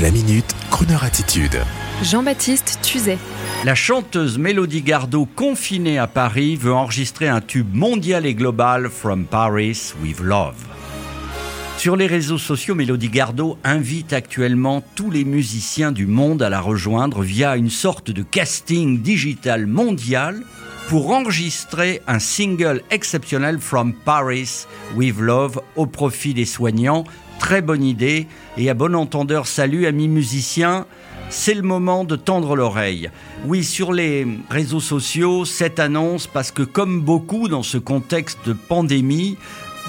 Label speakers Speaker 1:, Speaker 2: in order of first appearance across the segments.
Speaker 1: La minute, Kroneur attitude.
Speaker 2: Jean-Baptiste Tuzet.
Speaker 3: La chanteuse Mélodie Gardot, confinée à Paris, veut enregistrer un tube mondial et global From Paris with Love. Sur les réseaux sociaux, Mélodie Gardot invite actuellement tous les musiciens du monde à la rejoindre via une sorte de casting digital mondial pour enregistrer un single exceptionnel From Paris with Love au profit des soignants. Très bonne idée et à bon entendeur, salut amis musiciens. C'est le moment de tendre l'oreille. Oui, sur les réseaux sociaux, cette annonce, parce que comme beaucoup dans ce contexte de pandémie,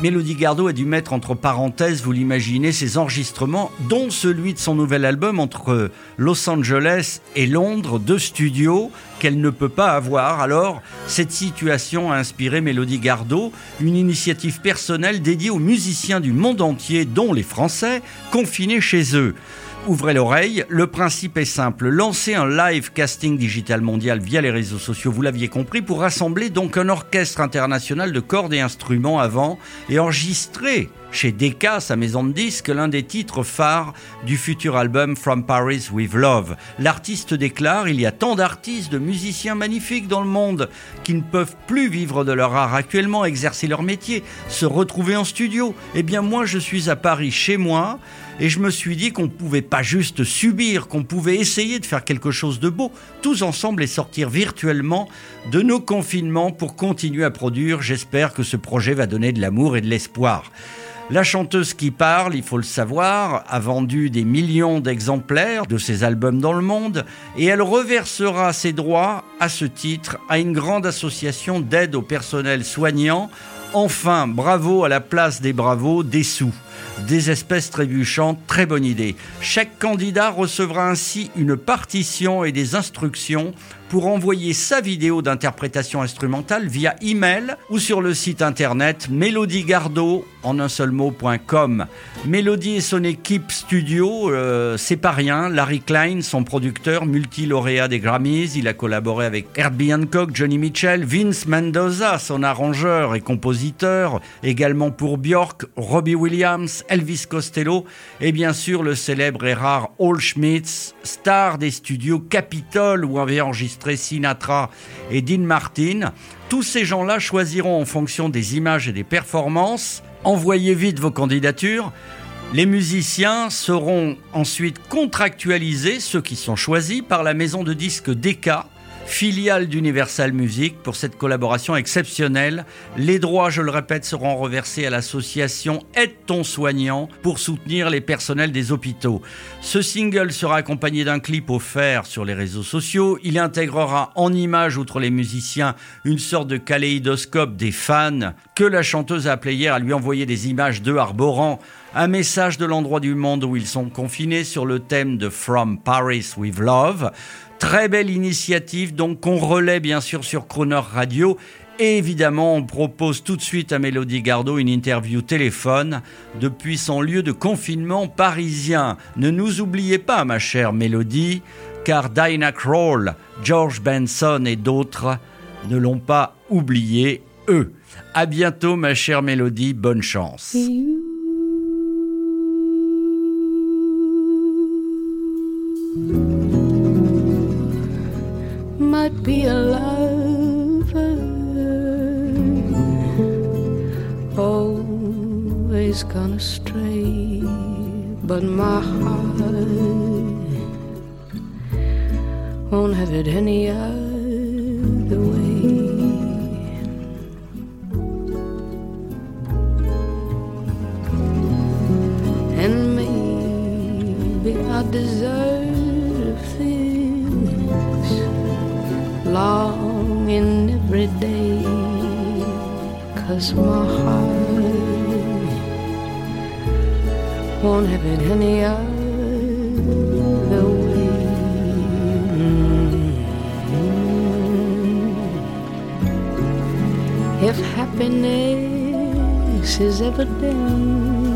Speaker 3: Mélodie Gardot a dû mettre entre parenthèses, vous l'imaginez, ses enregistrements, dont celui de son nouvel album entre Los Angeles et Londres, deux studios qu'elle ne peut pas avoir. Alors, cette situation a inspiré Mélodie Gardot, une initiative personnelle dédiée aux musiciens du monde entier, dont les Français, confinés chez eux. Ouvrez l'oreille, le principe est simple. Lancer un live casting digital mondial via les réseaux sociaux, vous l'aviez compris, pour rassembler donc un orchestre international de cordes et instruments avant et enregistrer chez Decca, sa maison de disques, l'un des titres phares du futur album From Paris with Love. L'artiste déclare Il y a tant d'artistes, de musiciens magnifiques dans le monde qui ne peuvent plus vivre de leur art actuellement, exercer leur métier, se retrouver en studio. Eh bien, moi, je suis à Paris chez moi et je me suis dit qu'on ne pouvait pas juste subir, qu'on pouvait essayer de faire quelque chose de beau, tous ensemble et sortir virtuellement de nos confinements pour continuer à produire. J'espère que ce projet va donner de l'amour et de l'espoir. La chanteuse qui parle, il faut le savoir, a vendu des millions d'exemplaires de ses albums dans le monde et elle reversera ses droits à ce titre à une grande association d'aide au personnel soignant. Enfin, bravo à la place des bravos, des sous des espèces trébuchantes, très bonne idée. Chaque candidat recevra ainsi une partition et des instructions pour envoyer sa vidéo d'interprétation instrumentale via email ou sur le site internet Gardot en un seul. Mélodie et son équipe studio, euh, c'est pas rien. Larry Klein, son producteur, multi-lauréat des Grammys, il a collaboré avec Herbie Hancock, Johnny Mitchell, Vince Mendoza, son arrangeur et compositeur, également pour Björk, Robbie Williams, Elvis Costello et bien sûr le célèbre et rare Hall Schmitz, star des studios Capitol où avait enregistré Sinatra et Dean Martin. Tous ces gens-là choisiront en fonction des images et des performances. Envoyez vite vos candidatures. Les musiciens seront ensuite contractualisés, ceux qui sont choisis, par la maison de disques Decca, filiale d'Universal Music, pour cette collaboration exceptionnelle. Les droits, je le répète, seront reversés à l'association Aide ton soignant pour soutenir les personnels des hôpitaux. Ce single sera accompagné d'un clip offert sur les réseaux sociaux. Il intégrera en images, outre les musiciens, une sorte de kaléidoscope des fans que la chanteuse a appelé hier à lui envoyer des images d'eux arborant un message de l'endroit du monde où ils sont confinés sur le thème de From Paris with Love. Très belle initiative, donc qu'on relaie bien sûr sur Croner Radio. Et évidemment, on propose tout de suite à Mélodie Gardot une interview téléphone depuis son lieu de confinement parisien. Ne nous oubliez pas, ma chère Mélodie, car Dinah Kroll, George Benson et d'autres ne l'ont pas oublié, eux. À bientôt, ma chère Mélodie, bonne chance.
Speaker 4: Might be a lover, always gone astray, but my heart won't have it any other way. Every day. Cause my heart won't have it any other way. If happiness is ever evidence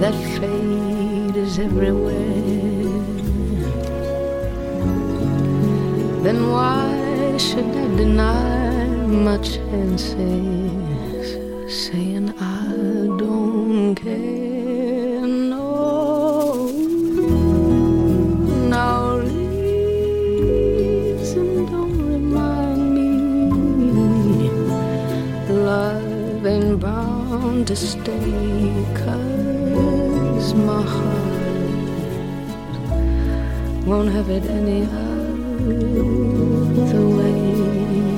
Speaker 4: that fate is everywhere then why should I deny my chances, saying I don't care? No, now leaves don't remind me love ain't bound to stay, cause my heart won't have it any other the way.